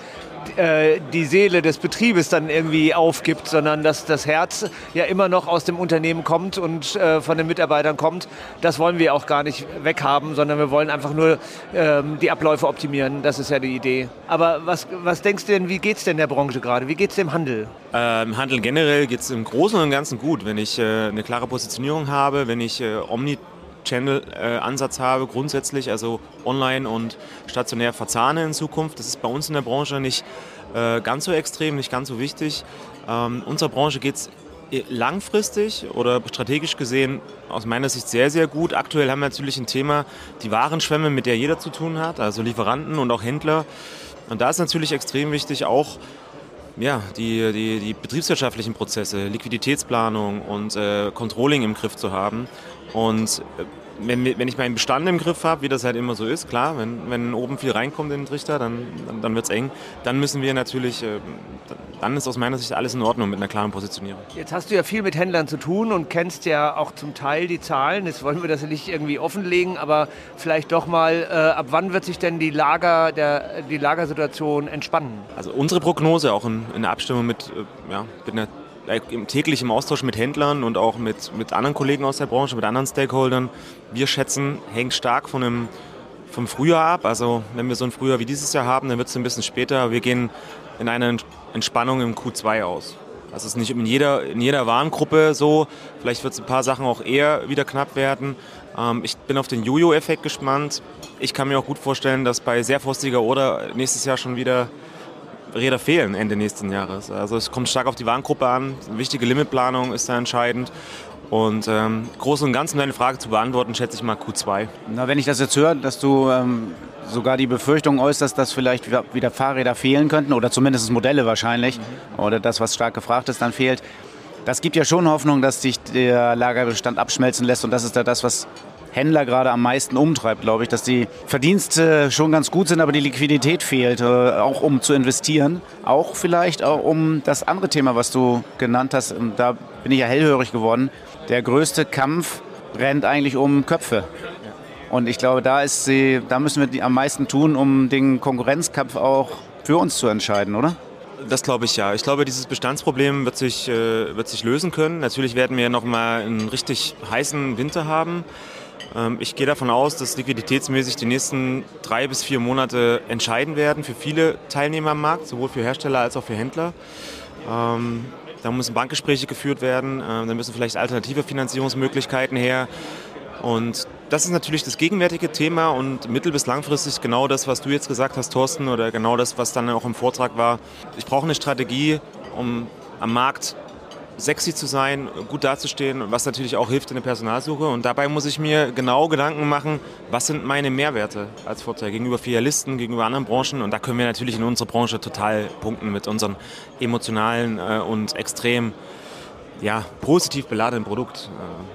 äh, die Seele des Betriebes dann irgendwie aufgibt, sondern dass das Herz ja immer noch aus dem Unternehmen kommt und äh, von den Mitarbeitern kommt. Das wollen wir auch gar nicht weghaben, sondern wir wollen einfach nur ähm, die Abläufe optimieren. Das ist ja die Idee. Aber was, was denkst du denn, wie geht es denn der Branche gerade? Wie geht es dem Handel? Äh, Im Handel generell geht es im Großen und Ganzen gut, wenn ich äh, eine klare Positionierung habe, wenn ich äh, Omni Channel-Ansatz habe, grundsätzlich, also online und stationär verzahne in Zukunft. Das ist bei uns in der Branche nicht äh, ganz so extrem, nicht ganz so wichtig. Ähm, unserer Branche geht es langfristig oder strategisch gesehen aus meiner Sicht sehr, sehr gut. Aktuell haben wir natürlich ein Thema, die Warenschwemme, mit der jeder zu tun hat, also Lieferanten und auch Händler. Und da ist natürlich extrem wichtig, auch ja, die, die, die betriebswirtschaftlichen Prozesse, Liquiditätsplanung und äh, Controlling im Griff zu haben. Und äh, wenn, wenn ich meinen Bestand im Griff habe, wie das halt immer so ist, klar, wenn, wenn oben viel reinkommt in den Trichter, dann, dann, dann wird es eng. Dann müssen wir natürlich, äh, dann ist aus meiner Sicht alles in Ordnung mit einer klaren Positionierung. Jetzt hast du ja viel mit Händlern zu tun und kennst ja auch zum Teil die Zahlen. Jetzt wollen wir das nicht irgendwie offenlegen, aber vielleicht doch mal, äh, ab wann wird sich denn die, Lager, der, die Lagersituation entspannen? Also unsere Prognose, auch in, in Abstimmung mit, äh, ja, mit einer täglich im Austausch mit Händlern und auch mit, mit anderen Kollegen aus der Branche, mit anderen Stakeholdern. Wir schätzen, hängt stark von einem, vom Frühjahr ab. Also wenn wir so ein Frühjahr wie dieses Jahr haben, dann wird es ein bisschen später. Wir gehen in eine Entspannung im Q2 aus. Das ist nicht in jeder, in jeder Warengruppe so. Vielleicht wird es ein paar Sachen auch eher wieder knapp werden. Ähm, ich bin auf den Jojo-Effekt gespannt. Ich kann mir auch gut vorstellen, dass bei sehr frostiger Oder nächstes Jahr schon wieder Räder fehlen Ende nächsten Jahres. Also es kommt stark auf die Warengruppe an. Eine wichtige Limitplanung ist da entscheidend. Und ähm, groß und ganz, um deine Frage zu beantworten, schätze ich mal Q2. Na, wenn ich das jetzt höre, dass du ähm, sogar die Befürchtung äußerst, dass vielleicht wieder Fahrräder fehlen könnten oder zumindest Modelle wahrscheinlich mhm. oder das, was stark gefragt ist, dann fehlt. Das gibt ja schon Hoffnung, dass sich der Lagerbestand abschmelzen lässt und das ist ja das, was Händler gerade am meisten umtreibt, glaube ich, dass die Verdienste schon ganz gut sind, aber die Liquidität fehlt, äh, auch um zu investieren. Auch vielleicht auch um das andere Thema, was du genannt hast, da bin ich ja hellhörig geworden. Der größte Kampf rennt eigentlich um Köpfe. Und ich glaube, da, ist sie, da müssen wir am meisten tun, um den Konkurrenzkampf auch für uns zu entscheiden, oder? Das glaube ich ja. Ich glaube, dieses Bestandsproblem wird sich, äh, wird sich lösen können. Natürlich werden wir noch mal einen richtig heißen Winter haben. Ähm, ich gehe davon aus, dass liquiditätsmäßig die nächsten drei bis vier Monate entscheiden werden für viele Teilnehmer am Markt, sowohl für Hersteller als auch für Händler. Ähm, da müssen Bankgespräche geführt werden, ähm, da müssen vielleicht alternative Finanzierungsmöglichkeiten her. Und das ist natürlich das gegenwärtige Thema und mittel- bis langfristig genau das, was du jetzt gesagt hast, Thorsten, oder genau das, was dann auch im Vortrag war. Ich brauche eine Strategie, um am Markt sexy zu sein, gut dazustehen, was natürlich auch hilft in der Personalsuche. Und dabei muss ich mir genau Gedanken machen, was sind meine Mehrwerte als Vorteil gegenüber Filialisten, gegenüber anderen Branchen. Und da können wir natürlich in unserer Branche total punkten mit unserem emotionalen äh, und extrem ja, positiv beladenen Produkt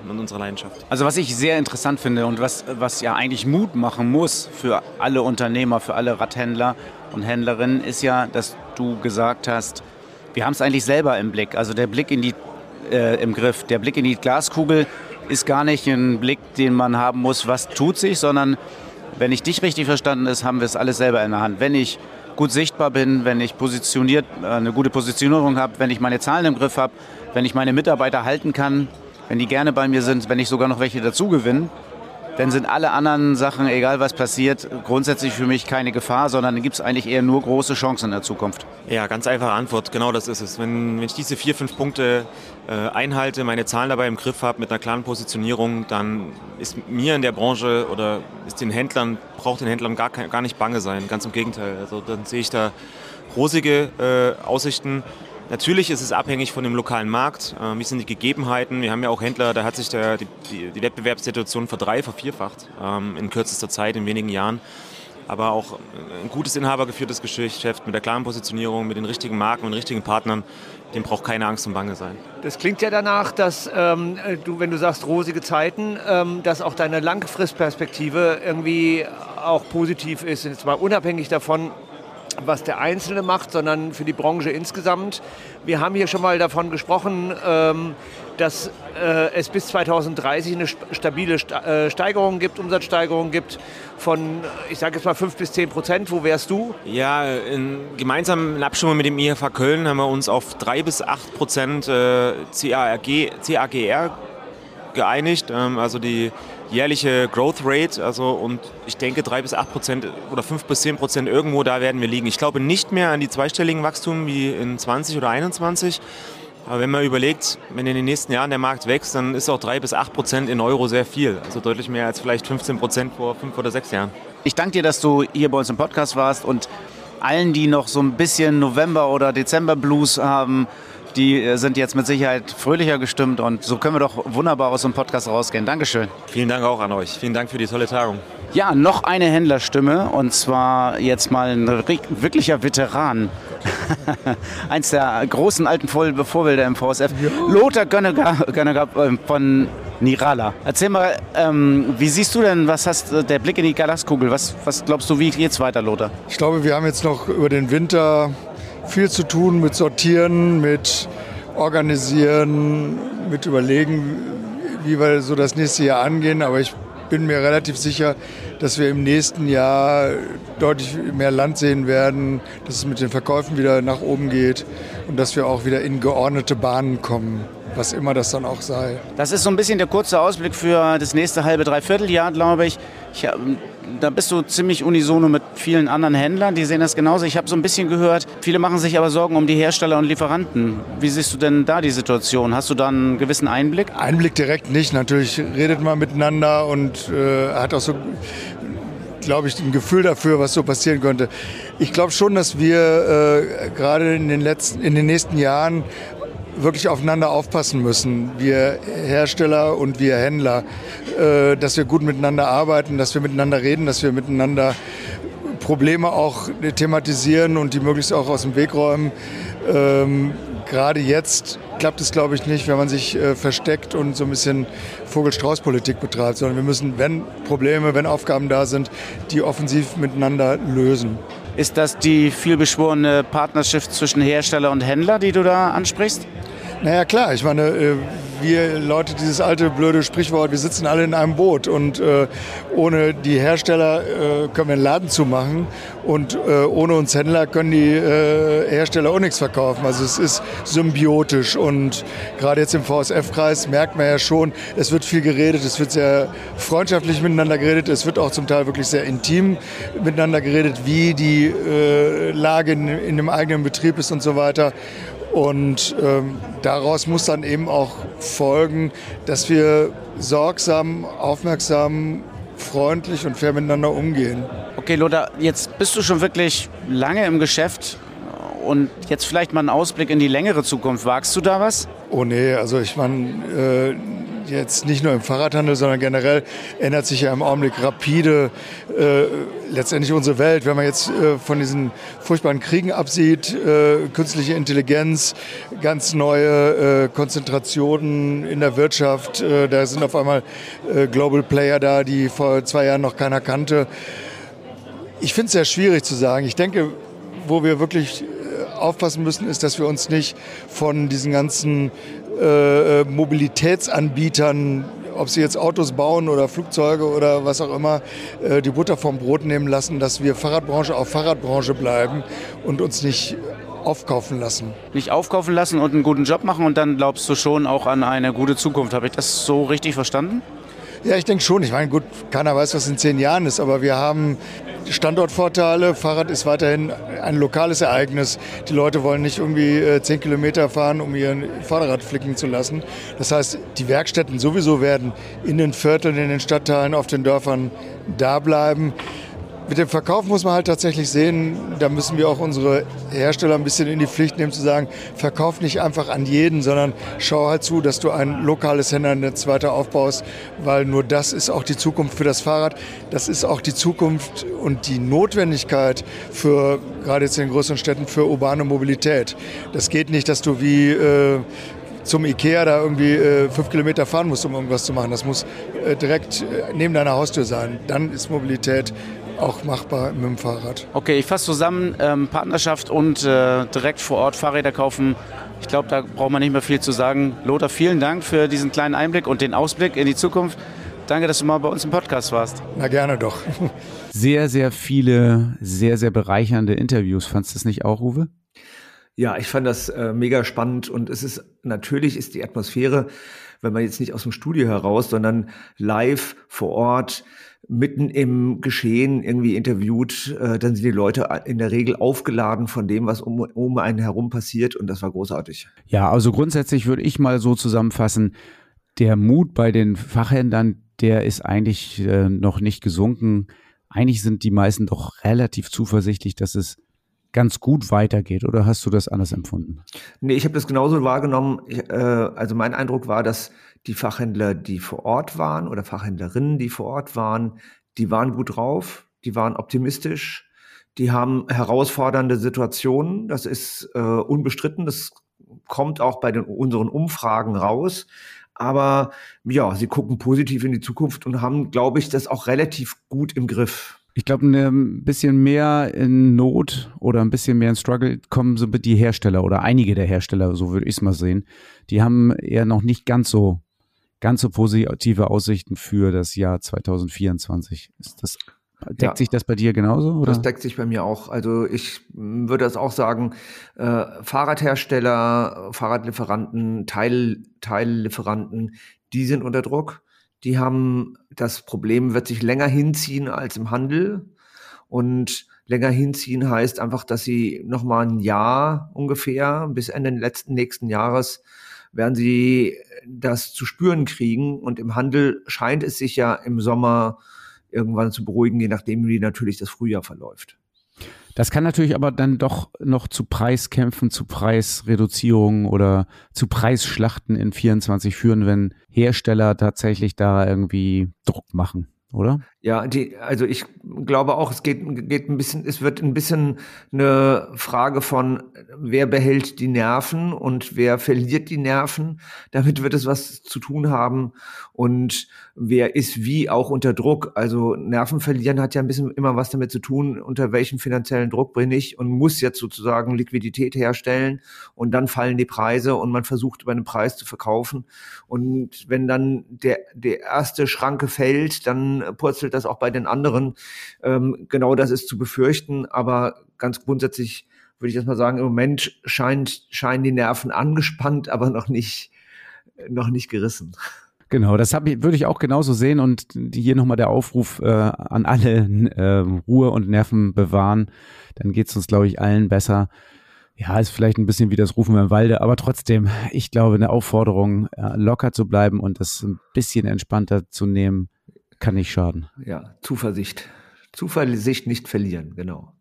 äh, und unserer Leidenschaft. Also was ich sehr interessant finde und was, was ja eigentlich Mut machen muss für alle Unternehmer, für alle Radhändler und Händlerinnen, ist ja, dass du gesagt hast, wir haben es eigentlich selber im Blick. Also der Blick in die, äh, im Griff, der Blick in die Glaskugel ist gar nicht ein Blick, den man haben muss, was tut sich, sondern wenn ich dich richtig verstanden ist, haben wir es alles selber in der Hand. Wenn ich gut sichtbar bin, wenn ich positioniert, äh, eine gute Positionierung habe, wenn ich meine Zahlen im Griff habe, wenn ich meine Mitarbeiter halten kann, wenn die gerne bei mir sind, wenn ich sogar noch welche dazu gewinne, dann sind alle anderen Sachen, egal was passiert, grundsätzlich für mich keine Gefahr, sondern dann gibt es eigentlich eher nur große Chancen in der Zukunft. Ja, ganz einfache Antwort, genau das ist es. Wenn, wenn ich diese vier, fünf Punkte äh, einhalte, meine Zahlen dabei im Griff habe, mit einer klaren Positionierung, dann ist mir in der Branche oder ist den Händlern, braucht den Händlern gar, gar nicht bange sein, ganz im Gegenteil. Also dann sehe ich da rosige äh, Aussichten. Natürlich ist es abhängig von dem lokalen Markt. Wie sind die Gegebenheiten? Wir haben ja auch Händler, da hat sich der, die, die, Wettbewerbssituation verdrei, vervierfacht ähm, in kürzester Zeit, in wenigen Jahren. Aber auch ein gutes inhabergeführtes Geschäft mit der klaren Positionierung, mit den richtigen Marken und richtigen Partnern, dem braucht keine Angst und Bange sein. Das klingt ja danach, dass ähm, du, wenn du sagst rosige Zeiten, ähm, dass auch deine Langfristperspektive irgendwie auch positiv ist. Und zwar unabhängig davon, was der Einzelne macht, sondern für die Branche insgesamt. Wir haben hier schon mal davon gesprochen, ähm, dass äh, es bis 2030 eine stabile äh, Steigerung gibt, Umsatzsteigerung gibt von, ich sage jetzt mal 5 bis 10 Prozent. Wo wärst du? Ja, in, gemeinsam in Abstimmung mit dem IHV Köln haben wir uns auf 3 bis 8 Prozent äh, CAG, CAGR geeinigt. Ähm, also die jährliche Growth Rate. Also und ich denke 3 bis 8 Prozent oder 5 bis 10 Prozent irgendwo da werden wir liegen. Ich glaube nicht mehr an die zweistelligen Wachstum wie in 20 oder 21. Aber wenn man überlegt, wenn in den nächsten Jahren der Markt wächst, dann ist auch 3 bis 8 Prozent in Euro sehr viel. Also deutlich mehr als vielleicht 15 Prozent vor fünf oder sechs Jahren. Ich danke dir, dass du hier bei uns im Podcast warst und allen, die noch so ein bisschen November- oder Dezember-Blues haben, die äh, sind jetzt mit Sicherheit fröhlicher gestimmt und so können wir doch wunderbar aus dem Podcast rausgehen. Dankeschön. Vielen Dank auch an euch. Vielen Dank für die tolle Tagung. Ja, noch eine Händlerstimme und zwar jetzt mal ein wirklicher Veteran. Eins der großen alten Vorbilder im VSF. Ja. Lothar Gönneger ähm, von Nirala. Erzähl mal, ähm, wie siehst du denn, was hast äh, der Blick in die Glaskugel? Was, was glaubst du, wie geht's weiter, Lothar? Ich glaube, wir haben jetzt noch über den Winter viel zu tun mit Sortieren, mit Organisieren, mit Überlegen, wie wir so das nächste Jahr angehen. Aber ich bin mir relativ sicher, dass wir im nächsten Jahr deutlich mehr Land sehen werden, dass es mit den Verkäufen wieder nach oben geht und dass wir auch wieder in geordnete Bahnen kommen was immer das dann auch sei. Das ist so ein bisschen der kurze Ausblick für das nächste halbe, dreiviertel Jahr, glaube ich. ich da bist du ziemlich unisono mit vielen anderen Händlern, die sehen das genauso. Ich habe so ein bisschen gehört, viele machen sich aber Sorgen um die Hersteller und Lieferanten. Wie siehst du denn da die Situation? Hast du da einen gewissen Einblick? Einblick direkt nicht. Natürlich redet man miteinander und äh, hat auch so glaube ich, ein Gefühl dafür, was so passieren könnte. Ich glaube schon, dass wir äh, gerade in in den nächsten Jahren wirklich aufeinander aufpassen müssen, wir Hersteller und wir Händler, äh, dass wir gut miteinander arbeiten, dass wir miteinander reden, dass wir miteinander Probleme auch thematisieren und die möglichst auch aus dem Weg räumen. Ähm, Gerade jetzt klappt es, glaube ich, nicht, wenn man sich äh, versteckt und so ein bisschen Vogelstrauß-Politik betreibt, sondern wir müssen, wenn Probleme, wenn Aufgaben da sind, die offensiv miteinander lösen. Ist das die vielbeschworene Partnerschaft zwischen Hersteller und Händler, die du da ansprichst? Naja, klar. Ich meine, äh, wir Leute, dieses alte blöde Sprichwort, wir sitzen alle in einem Boot und äh, ohne die Hersteller äh, können wir einen Laden zumachen und ohne uns Händler können die Hersteller auch nichts verkaufen. Also es ist symbiotisch und gerade jetzt im VSF-Kreis merkt man ja schon, es wird viel geredet, es wird sehr freundschaftlich miteinander geredet, es wird auch zum Teil wirklich sehr intim miteinander geredet, wie die Lage in, in dem eigenen Betrieb ist und so weiter. Und ähm, daraus muss dann eben auch folgen, dass wir sorgsam, aufmerksam, freundlich und fair miteinander umgehen. Okay, Lothar, jetzt bist du schon wirklich lange im Geschäft und jetzt vielleicht mal einen Ausblick in die längere Zukunft. Wagst du da was? Oh nee, also ich meine, äh, jetzt nicht nur im Fahrradhandel, sondern generell ändert sich ja im Augenblick rapide äh, letztendlich unsere Welt. Wenn man jetzt äh, von diesen furchtbaren Kriegen absieht, äh, künstliche Intelligenz, ganz neue äh, Konzentrationen in der Wirtschaft, äh, da sind auf einmal äh, Global Player da, die vor zwei Jahren noch keiner kannte. Ich finde es sehr schwierig zu sagen. Ich denke, wo wir wirklich aufpassen müssen, ist, dass wir uns nicht von diesen ganzen äh, Mobilitätsanbietern, ob sie jetzt Autos bauen oder Flugzeuge oder was auch immer, äh, die Butter vom Brot nehmen lassen, dass wir Fahrradbranche auf Fahrradbranche bleiben und uns nicht aufkaufen lassen. Nicht aufkaufen lassen und einen guten Job machen und dann glaubst du schon auch an eine gute Zukunft. Habe ich das so richtig verstanden? Ja, ich denke schon. Ich meine, gut, keiner weiß, was in zehn Jahren ist, aber wir haben Standortvorteile. Fahrrad ist weiterhin ein lokales Ereignis. Die Leute wollen nicht irgendwie äh, zehn Kilometer fahren, um ihren Fahrrad flicken zu lassen. Das heißt, die Werkstätten sowieso werden in den Vierteln, in den Stadtteilen, auf den Dörfern da bleiben. Mit dem Verkauf muss man halt tatsächlich sehen, da müssen wir auch unsere Hersteller ein bisschen in die Pflicht nehmen, zu sagen, verkauf nicht einfach an jeden, sondern schau halt zu, dass du ein lokales Händlernetz weiter aufbaust, weil nur das ist auch die Zukunft für das Fahrrad. Das ist auch die Zukunft und die Notwendigkeit für, gerade jetzt in den größeren Städten, für urbane Mobilität. Das geht nicht, dass du wie äh, zum Ikea da irgendwie äh, fünf Kilometer fahren musst, um irgendwas zu machen. Das muss äh, direkt äh, neben deiner Haustür sein. Dann ist Mobilität auch machbar mit dem Fahrrad. Okay, ich fasse zusammen, ähm, Partnerschaft und äh, direkt vor Ort Fahrräder kaufen. Ich glaube, da braucht man nicht mehr viel zu sagen. Lothar, vielen Dank für diesen kleinen Einblick und den Ausblick in die Zukunft. Danke, dass du mal bei uns im Podcast warst. Na gerne doch. Sehr, sehr viele, sehr, sehr bereichernde Interviews. Fandest du das nicht auch, Uwe? Ja, ich fand das äh, mega spannend und es ist natürlich ist die Atmosphäre, wenn man jetzt nicht aus dem Studio heraus, sondern live vor Ort mitten im Geschehen irgendwie interviewt, äh, dann sind die Leute in der Regel aufgeladen von dem, was um, um einen herum passiert und das war großartig. Ja, also grundsätzlich würde ich mal so zusammenfassen, der Mut bei den Fachhändlern, der ist eigentlich äh, noch nicht gesunken. Eigentlich sind die meisten doch relativ zuversichtlich, dass es ganz gut weitergeht oder hast du das anders empfunden? Nee, ich habe das genauso wahrgenommen. Ich, äh, also mein Eindruck war, dass die Fachhändler, die vor Ort waren oder Fachhändlerinnen, die vor Ort waren, die waren gut drauf, die waren optimistisch, Die haben herausfordernde Situationen. Das ist äh, unbestritten. Das kommt auch bei den, unseren Umfragen raus. Aber ja, sie gucken positiv in die Zukunft und haben, glaube ich, das auch relativ gut im Griff. Ich glaube, ne, ein bisschen mehr in Not oder ein bisschen mehr in Struggle kommen so die Hersteller oder einige der Hersteller, so würde ich es mal sehen. Die haben eher noch nicht ganz so ganz so positive Aussichten für das Jahr 2024. Ist das Deckt ja. sich das bei dir genauso? Oder? Das deckt sich bei mir auch. Also ich würde das auch sagen, äh, Fahrradhersteller, Fahrradlieferanten, Teil, Teillieferanten, die sind unter Druck. Die haben, das Problem wird sich länger hinziehen als im Handel. Und länger hinziehen heißt einfach, dass sie nochmal ein Jahr ungefähr bis Ende letzten nächsten Jahres werden sie das zu spüren kriegen. Und im Handel scheint es sich ja im Sommer irgendwann zu beruhigen, je nachdem, wie natürlich das Frühjahr verläuft. Das kann natürlich aber dann doch noch zu Preiskämpfen, zu Preisreduzierungen oder zu Preisschlachten in 24 führen, wenn Hersteller tatsächlich da irgendwie Druck machen oder? Ja, die, also ich glaube auch, es geht, geht ein bisschen, es wird ein bisschen eine Frage von, wer behält die Nerven und wer verliert die Nerven. Damit wird es was zu tun haben und wer ist wie auch unter Druck. Also Nerven verlieren hat ja ein bisschen immer was damit zu tun, unter welchem finanziellen Druck bin ich und muss jetzt sozusagen Liquidität herstellen und dann fallen die Preise und man versucht über einen Preis zu verkaufen. Und wenn dann der, der erste Schranke fällt, dann purzelt das auch bei den anderen. Ähm, genau das ist zu befürchten, aber ganz grundsätzlich würde ich das mal sagen, im Moment scheint, scheinen die Nerven angespannt, aber noch nicht, noch nicht gerissen. Genau, das hab würde ich auch genauso sehen und hier nochmal der Aufruf äh, an alle äh, Ruhe und Nerven bewahren. Dann geht's uns, glaube ich, allen besser. Ja, ist vielleicht ein bisschen wie das Rufen im Walde, aber trotzdem, ich glaube, eine Aufforderung, äh, locker zu bleiben und das ein bisschen entspannter zu nehmen, kann nicht schaden. Ja, Zuversicht. Zuversicht nicht verlieren, genau.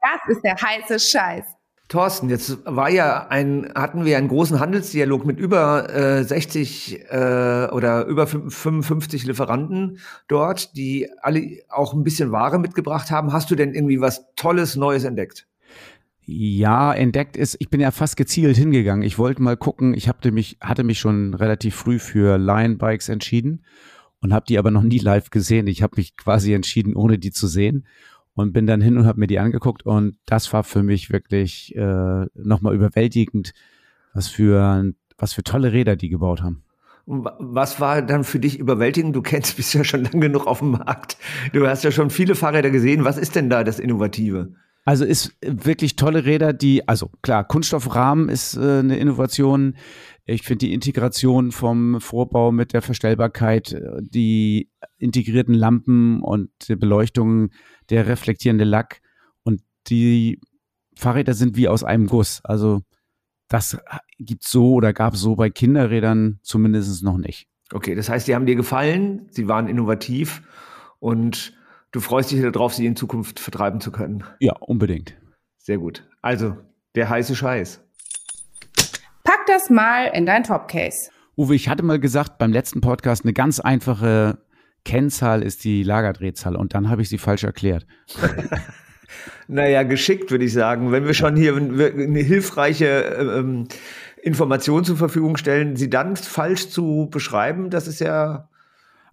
Das ist der heiße Scheiß. Thorsten, jetzt war ja ein, hatten wir einen großen Handelsdialog mit über äh, 60 äh, oder über 55 Lieferanten dort, die alle auch ein bisschen Ware mitgebracht haben. Hast du denn irgendwie was Tolles, Neues entdeckt? Ja, entdeckt ist, ich bin ja fast gezielt hingegangen. Ich wollte mal gucken, ich hatte mich, hatte mich schon relativ früh für Lion Bikes entschieden und habe die aber noch nie live gesehen. Ich habe mich quasi entschieden, ohne die zu sehen und bin dann hin und habe mir die angeguckt und das war für mich wirklich äh, nochmal überwältigend, was für was für tolle Räder die gebaut haben. Was war dann für dich überwältigend? Du kennst bist ja schon lang genug auf dem Markt. Du hast ja schon viele Fahrräder gesehen. Was ist denn da das Innovative? Also ist wirklich tolle Räder, die, also klar, Kunststoffrahmen ist äh, eine Innovation. Ich finde die Integration vom Vorbau mit der Verstellbarkeit, äh, die integrierten Lampen und die Beleuchtung, der reflektierende Lack und die Fahrräder sind wie aus einem Guss. Also das gibt so oder gab so bei Kinderrädern zumindest noch nicht. Okay, das heißt, die haben dir gefallen, sie waren innovativ und du freust dich darauf, sie in Zukunft vertreiben zu können. Ja, unbedingt. Sehr gut. Also, der heiße Scheiß. Pack das mal in dein Topcase. Uwe, ich hatte mal gesagt beim letzten Podcast, eine ganz einfache Kennzahl ist die Lagerdrehzahl und dann habe ich sie falsch erklärt. naja, geschickt würde ich sagen. Wenn wir schon hier eine hilfreiche ähm, Information zur Verfügung stellen, sie dann falsch zu beschreiben, das ist ja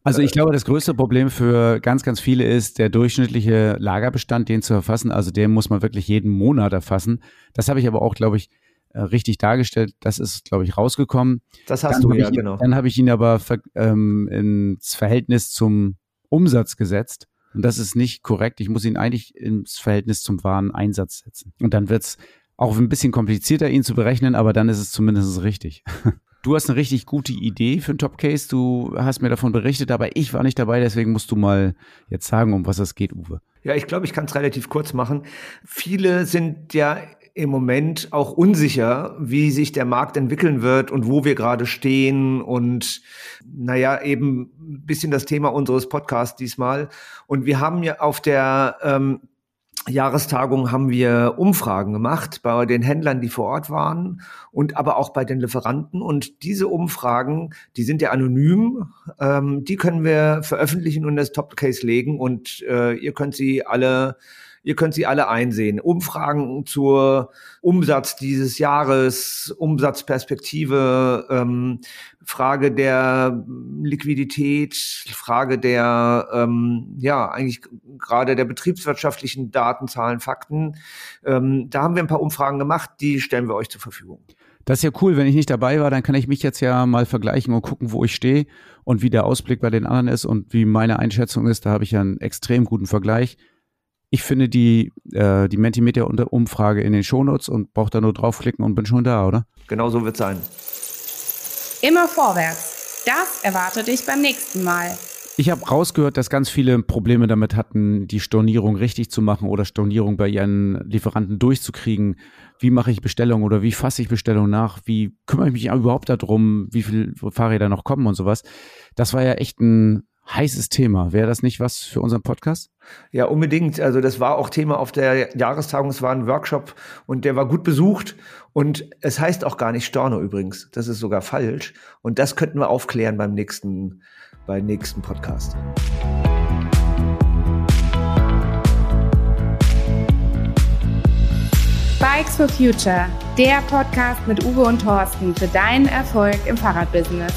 also ich glaube, das größte Problem für ganz, ganz viele ist der durchschnittliche Lagerbestand, den zu erfassen. Also den muss man wirklich jeden Monat erfassen. Das habe ich aber auch, glaube ich, äh, richtig dargestellt. Das ist, glaube ich, rausgekommen. Das hast dann du ja, ich, genau. Dann habe ich ihn aber ähm, ins Verhältnis zum Umsatz gesetzt. Und das ist nicht korrekt. Ich muss ihn eigentlich ins Verhältnis zum wahren Einsatz setzen. Und dann wird es auch ein bisschen komplizierter, ihn zu berechnen, aber dann ist es zumindest richtig. Du hast eine richtig gute Idee für einen Top-Case. Du hast mir davon berichtet, aber ich war nicht dabei, deswegen musst du mal jetzt sagen, um was es geht, Uwe. Ja, ich glaube, ich kann es relativ kurz machen. Viele sind ja im Moment auch unsicher, wie sich der Markt entwickeln wird und wo wir gerade stehen und naja, eben ein bisschen das Thema unseres Podcasts diesmal. Und wir haben ja auf der ähm, Jahrestagung haben wir Umfragen gemacht bei den Händlern, die vor Ort waren und aber auch bei den Lieferanten. Und diese Umfragen, die sind ja anonym, ähm, die können wir veröffentlichen und das Top Case legen und äh, ihr könnt sie alle Ihr könnt sie alle einsehen. Umfragen zur Umsatz dieses Jahres, Umsatzperspektive, ähm, Frage der Liquidität, Frage der, ähm, ja, eigentlich gerade der betriebswirtschaftlichen Datenzahlen, Fakten. Ähm, da haben wir ein paar Umfragen gemacht, die stellen wir euch zur Verfügung. Das ist ja cool. Wenn ich nicht dabei war, dann kann ich mich jetzt ja mal vergleichen und gucken, wo ich stehe und wie der Ausblick bei den anderen ist und wie meine Einschätzung ist. Da habe ich ja einen extrem guten Vergleich. Ich finde die, äh, die Mentimeter-Umfrage in den Shownotes und brauche da nur draufklicken und bin schon da, oder? Genau so wird es sein. Immer vorwärts. Das erwartet dich beim nächsten Mal. Ich habe rausgehört, dass ganz viele Probleme damit hatten, die Stornierung richtig zu machen oder Stornierung bei ihren Lieferanten durchzukriegen. Wie mache ich Bestellungen oder wie fasse ich Bestellungen nach? Wie kümmere ich mich überhaupt darum, wie viele Fahrräder noch kommen und sowas? Das war ja echt ein heißes Thema. Wäre das nicht was für unseren Podcast? Ja, unbedingt. Also das war auch Thema auf der Jahrestagung. Es war ein Workshop und der war gut besucht. Und es heißt auch gar nicht Storno übrigens. Das ist sogar falsch. Und das könnten wir aufklären beim nächsten beim nächsten Podcast. Bikes for Future, der Podcast mit Uwe und Thorsten für deinen Erfolg im Fahrradbusiness.